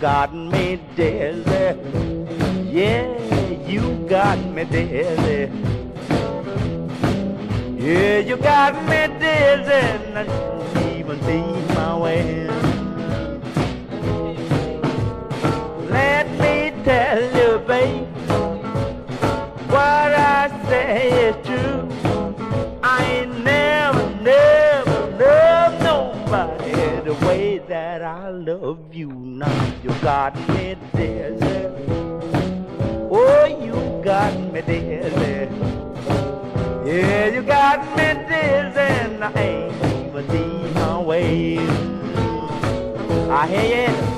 Got me dizzy. Yeah, you got me dizzy. Yeah, you got me dizzy. I shouldn't even see got me dizzy. Oh, you got me dizzy. Yeah, you got me dizzy, and I ain't even my way. I hear you.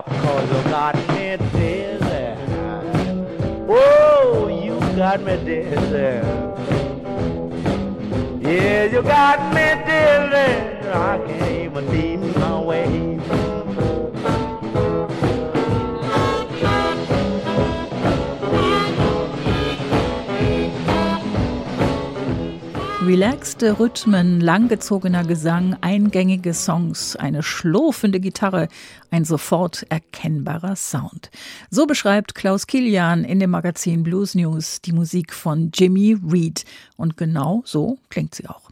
top because of that Relaxte Rhythmen, langgezogener Gesang, eingängige Songs, eine schlurfende Gitarre, ein sofort erkennbarer Sound. So beschreibt Klaus Kilian in dem Magazin Blues News die Musik von Jimmy Reed. Und genau so klingt sie auch.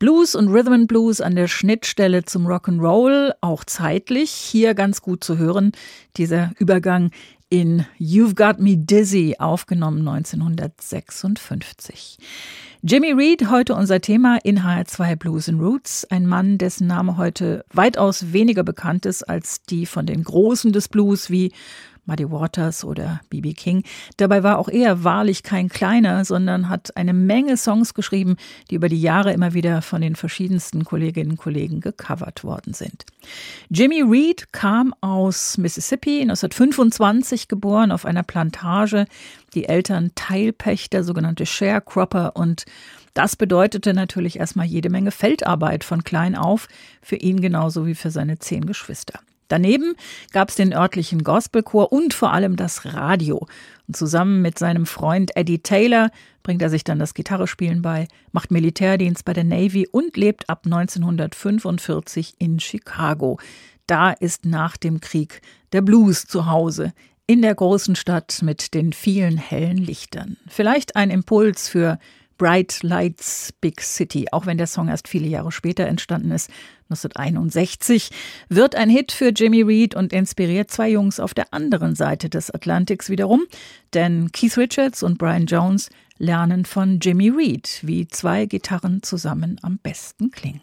Blues und Rhythm and Blues an der Schnittstelle zum Rock'n'Roll, auch zeitlich, hier ganz gut zu hören, dieser Übergang in You've Got Me Dizzy, aufgenommen 1956. Jimmy Reed, heute unser Thema in HR2 Blues and Roots. Ein Mann, dessen Name heute weitaus weniger bekannt ist als die von den Großen des Blues wie Muddy Waters oder B.B. King. Dabei war auch er wahrlich kein kleiner, sondern hat eine Menge Songs geschrieben, die über die Jahre immer wieder von den verschiedensten Kolleginnen und Kollegen gecovert worden sind. Jimmy Reed kam aus Mississippi, 1925 geboren, auf einer Plantage. Die Eltern Teilpächter, sogenannte Sharecropper und das bedeutete natürlich erstmal jede Menge Feldarbeit von klein auf, für ihn genauso wie für seine zehn Geschwister. Daneben gab es den örtlichen Gospelchor und vor allem das Radio. Und zusammen mit seinem Freund Eddie Taylor bringt er sich dann das Gitarrespielen bei, macht Militärdienst bei der Navy und lebt ab 1945 in Chicago. Da ist nach dem Krieg der Blues zu Hause. In der großen Stadt mit den vielen hellen Lichtern. Vielleicht ein Impuls für Bright Lights Big City, auch wenn der Song erst viele Jahre später entstanden ist, 1961, wird ein Hit für Jimmy Reed und inspiriert zwei Jungs auf der anderen Seite des Atlantiks wiederum, denn Keith Richards und Brian Jones lernen von Jimmy Reed, wie zwei Gitarren zusammen am besten klingen.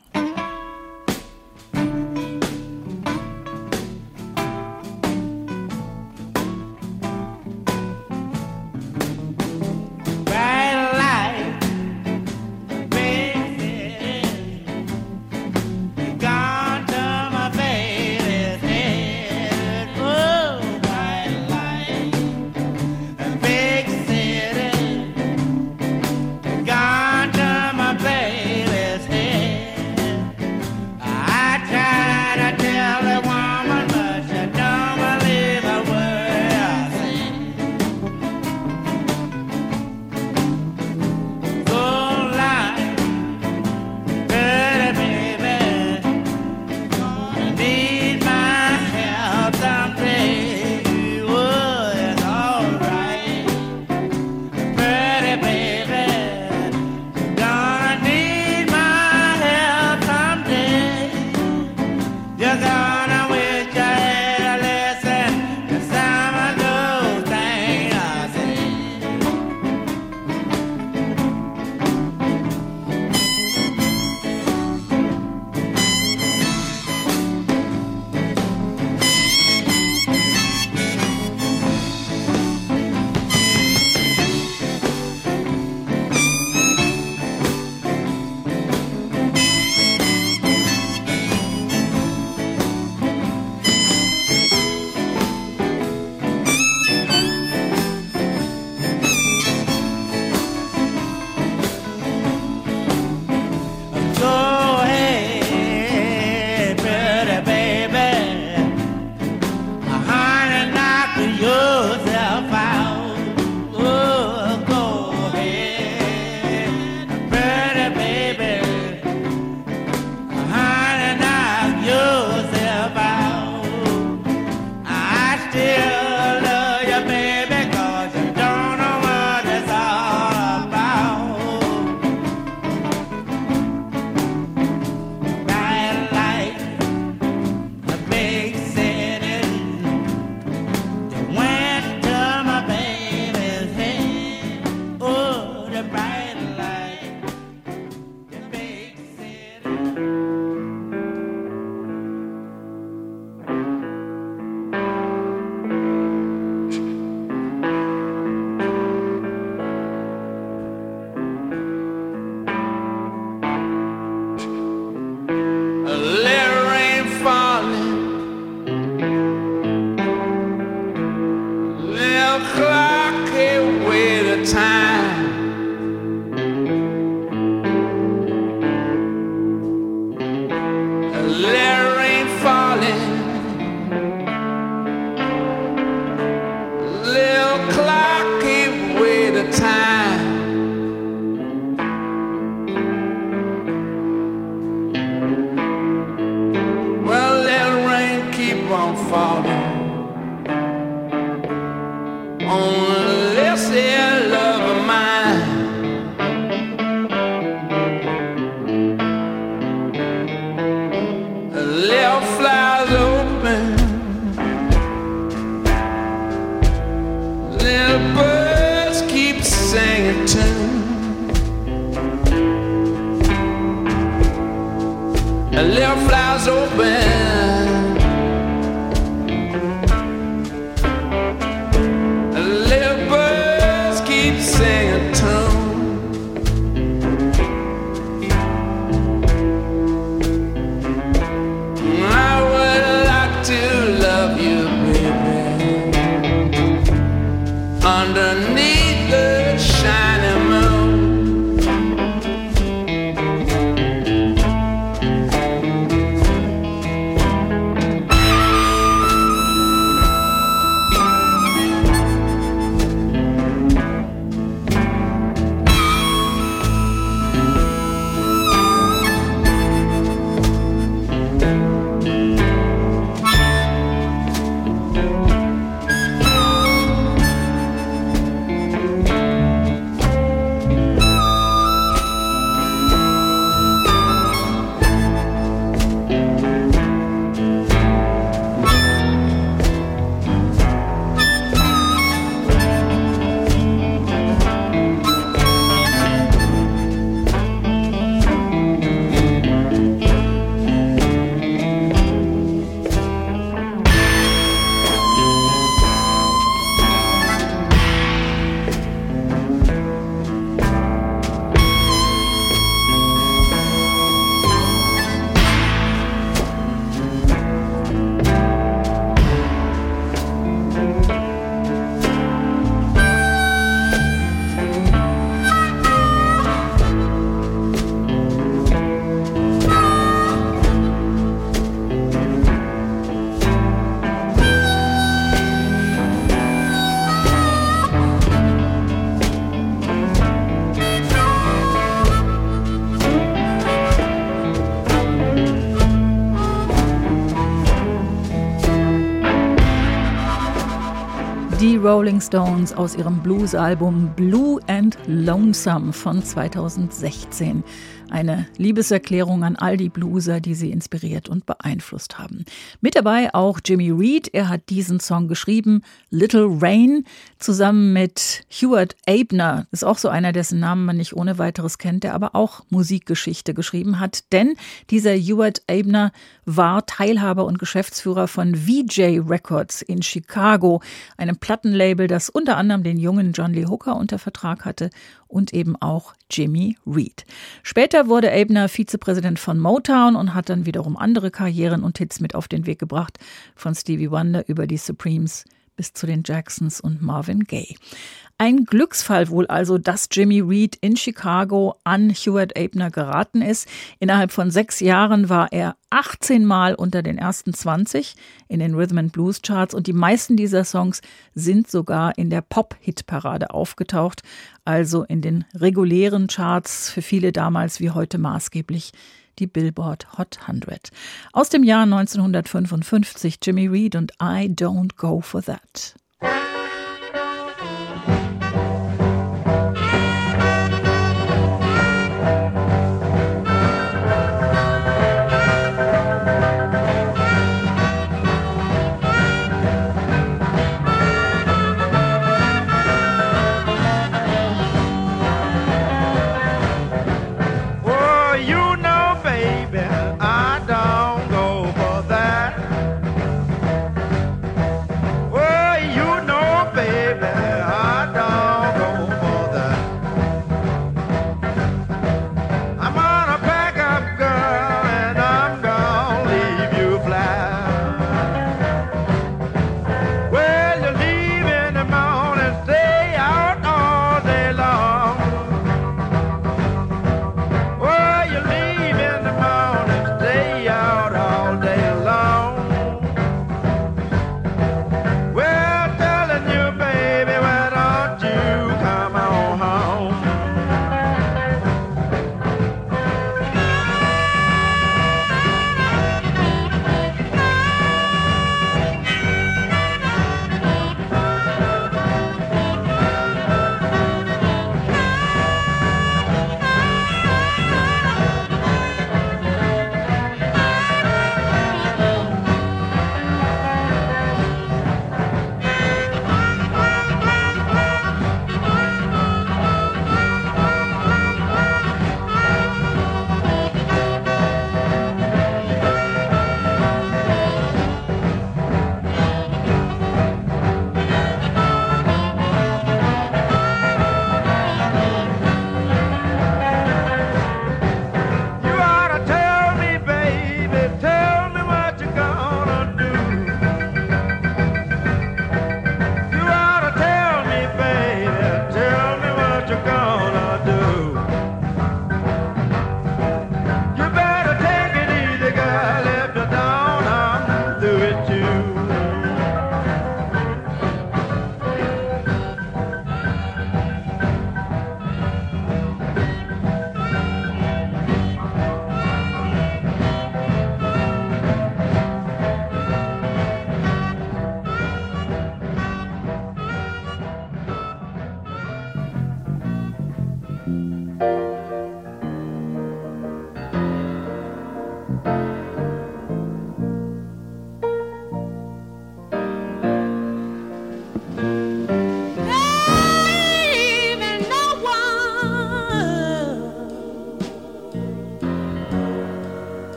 up. and little flowers open. Rolling Stones aus ihrem Blues-Album Blue and Lonesome von 2016. Eine Liebeserklärung an all die Blueser, die sie inspiriert und beeinflusst haben. Mit dabei auch Jimmy Reed. Er hat diesen Song geschrieben, Little Rain, zusammen mit Hewart Abner. Ist auch so einer, dessen Namen man nicht ohne weiteres kennt, der aber auch Musikgeschichte geschrieben hat. Denn dieser Hewart Abner war Teilhaber und Geschäftsführer von VJ Records in Chicago, einem Plattenlabel, das unter anderem den jungen John Lee Hooker unter Vertrag hatte und eben auch Jimmy Reed. Später wurde Abner Vizepräsident von Motown und hat dann wiederum andere Karrieren und Hits mit auf den Weg gebracht, von Stevie Wonder über die Supremes bis zu den Jacksons und Marvin Gaye. Ein Glücksfall wohl also, dass Jimmy Reed in Chicago an Hewart Abner geraten ist. Innerhalb von sechs Jahren war er 18 Mal unter den ersten 20 in den Rhythm and Blues Charts und die meisten dieser Songs sind sogar in der Pop-Hit-Parade aufgetaucht, also in den regulären Charts für viele damals wie heute maßgeblich die Billboard Hot 100. Aus dem Jahr 1955 Jimmy Reed und I Don't Go For That.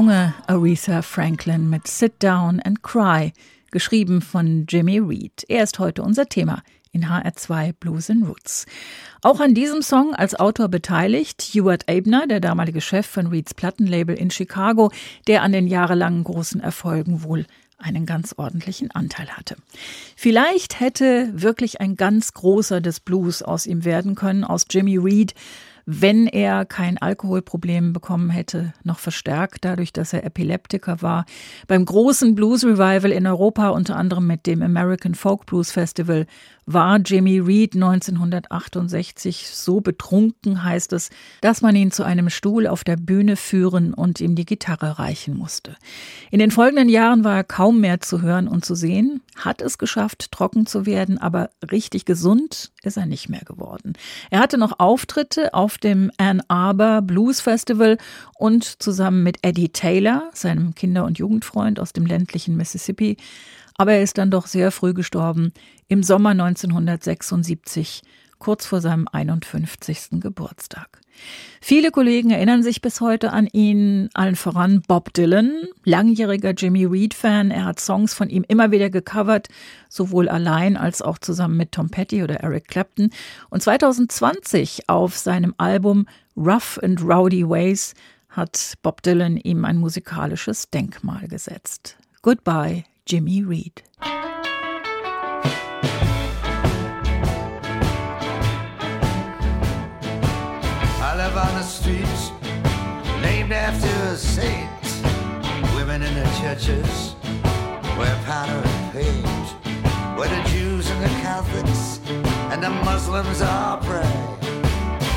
Junge Aretha Franklin mit Sit Down and Cry, geschrieben von Jimmy Reed. Er ist heute unser Thema in HR2 Blues and Roots. Auch an diesem Song als Autor beteiligt Hewart Abner, der damalige Chef von Reeds Plattenlabel in Chicago, der an den jahrelangen großen Erfolgen wohl einen ganz ordentlichen Anteil hatte. Vielleicht hätte wirklich ein ganz großer des Blues aus ihm werden können, aus Jimmy Reed, wenn er kein Alkoholproblem bekommen hätte, noch verstärkt dadurch, dass er Epileptiker war. Beim großen Blues Revival in Europa, unter anderem mit dem American Folk Blues Festival, war Jimmy Reed 1968 so betrunken, heißt es, dass man ihn zu einem Stuhl auf der Bühne führen und ihm die Gitarre reichen musste. In den folgenden Jahren war er kaum mehr zu hören und zu sehen, hat es geschafft, trocken zu werden, aber richtig gesund ist er nicht mehr geworden. Er hatte noch Auftritte auf dem Ann Arbor Blues Festival und zusammen mit Eddie Taylor, seinem Kinder- und Jugendfreund aus dem ländlichen Mississippi, aber er ist dann doch sehr früh gestorben, im Sommer 1976, kurz vor seinem 51. Geburtstag. Viele Kollegen erinnern sich bis heute an ihn, allen voran Bob Dylan, langjähriger Jimmy Reed-Fan. Er hat Songs von ihm immer wieder gecovert, sowohl allein als auch zusammen mit Tom Petty oder Eric Clapton. Und 2020 auf seinem Album Rough and Rowdy Ways hat Bob Dylan ihm ein musikalisches Denkmal gesetzt. Goodbye, Jimmy Reed. I live on the streets named after a saints. Women in the churches wear powder and paint. Where the Jews and the Catholics and the Muslims all pray.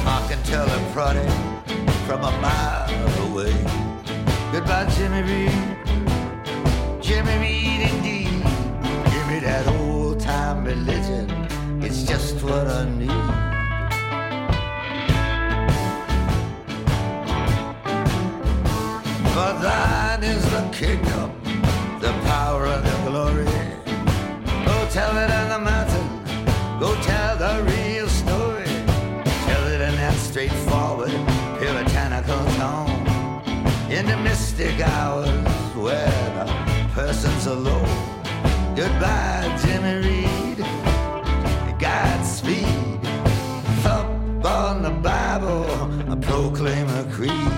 I can tell a prodding from a mile away. Goodbye, Jimmy Reed. Jimmy Reed, indeed. Give me that old time religion. It's just what I need. For thine is the kingdom, the power and the glory. Go tell it on the mountain. Go tell the real story. Tell it in that straightforward, puritanical tone. In the mystic hours where persons alone. Goodbye, Jimmy Reed. Godspeed. Thump on the Bible, I proclaim a creed.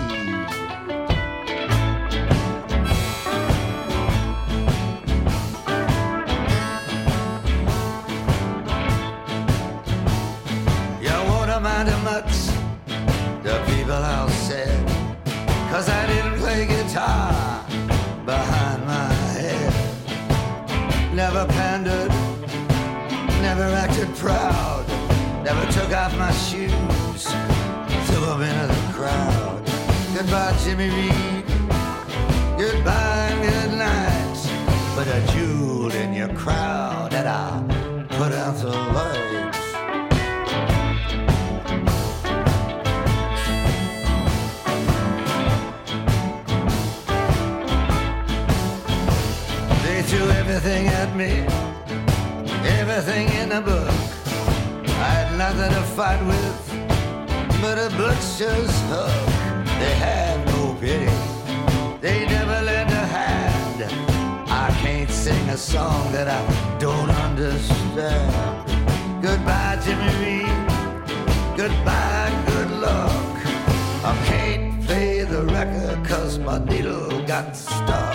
Proud, never took off my shoes, threw them into the crowd. Goodbye, Jimmy Reed. Goodbye and good night. Put a jewel in your crowd and I'll put out the lights. They threw everything at me, everything in the book. Nothing to fight with but a butcher's hook. They had no pity, they never lend a hand. I can't sing a song that I don't understand. Goodbye, Jimmy Reed. Goodbye, good luck. I can't play the record cause my needle got stuck.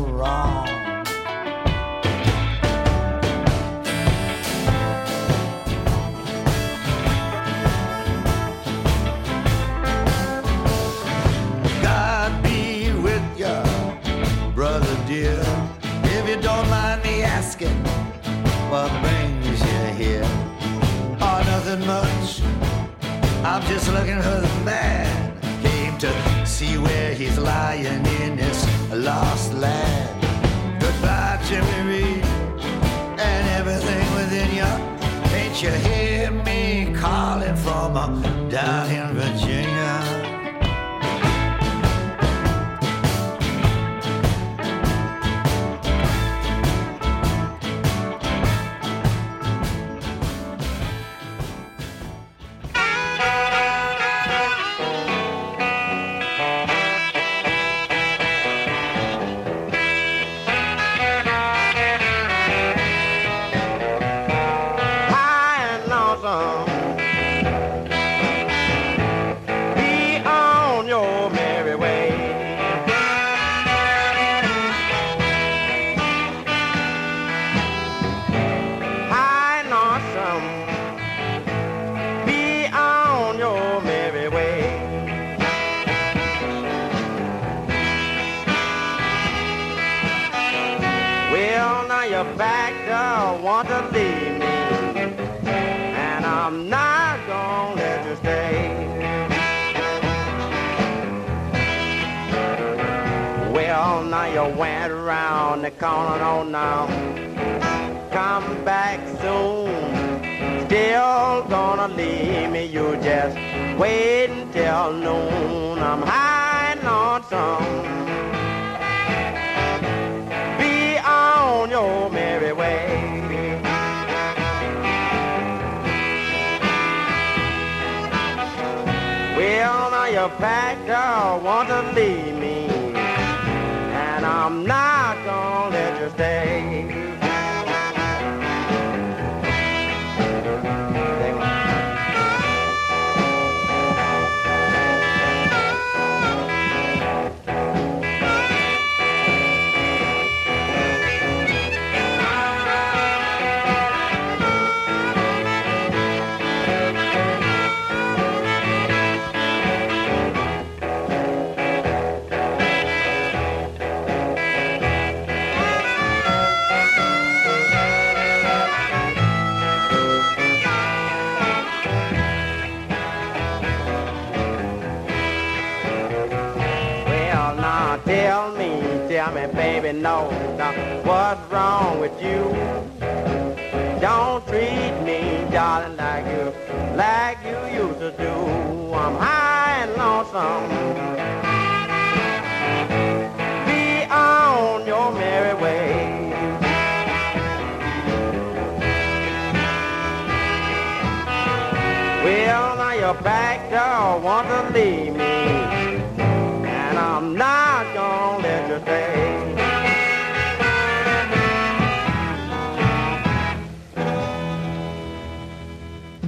I'm just looking for the man. Came to see where he's lying in this lost land. Goodbye, Jimmy Reed, and everything within you. Ain't you hear me calling from uh, down in Virginia? You went around the corner, oh now, come back soon. Still gonna leave me, you just wait until noon. I'm high and lonesome. Be on your merry way. Well, now you're packed up, want to leave I'm not gonna let you stay. To leave me, and I'm not gonna let you stay.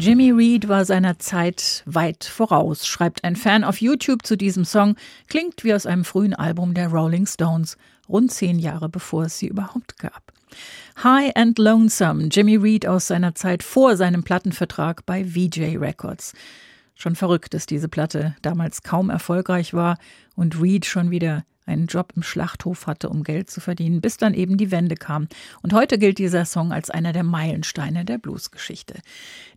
Jimmy Reed war seiner Zeit weit voraus, schreibt ein Fan auf YouTube zu diesem Song, klingt wie aus einem frühen Album der Rolling Stones, rund zehn Jahre bevor es sie überhaupt gab. High and Lonesome, Jimmy Reed aus seiner Zeit vor seinem Plattenvertrag bei VJ Records. Schon verrückt, dass diese Platte damals kaum erfolgreich war und Reed schon wieder einen Job im Schlachthof hatte, um Geld zu verdienen, bis dann eben die Wende kam. Und heute gilt dieser Song als einer der Meilensteine der Bluesgeschichte.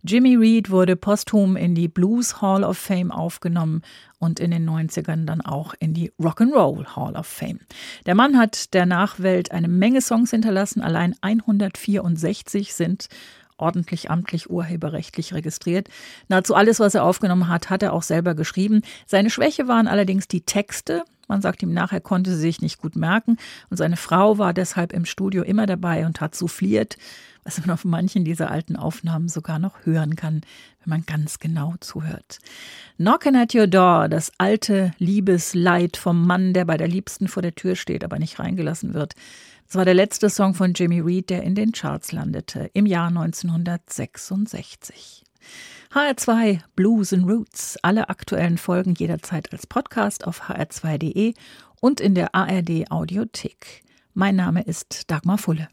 Jimmy Reed wurde posthum in die Blues Hall of Fame aufgenommen und in den 90ern dann auch in die Rock'n'Roll Hall of Fame. Der Mann hat der Nachwelt eine Menge Songs hinterlassen, allein 164 sind ordentlich amtlich urheberrechtlich registriert. Nahezu alles, was er aufgenommen hat, hat er auch selber geschrieben. Seine Schwäche waren allerdings die Texte. Man sagt ihm nach, er konnte sie sich nicht gut merken. Und seine Frau war deshalb im Studio immer dabei und hat souffliert, was man auf manchen dieser alten Aufnahmen sogar noch hören kann, wenn man ganz genau zuhört. Knockin' at Your Door, das alte Liebesleid vom Mann, der bei der Liebsten vor der Tür steht, aber nicht reingelassen wird. Das war der letzte Song von Jimmy Reed, der in den Charts landete, im Jahr 1966. HR2 Blues and Roots. Alle aktuellen Folgen jederzeit als Podcast auf hr2.de und in der ARD Audiothek. Mein Name ist Dagmar Fulle.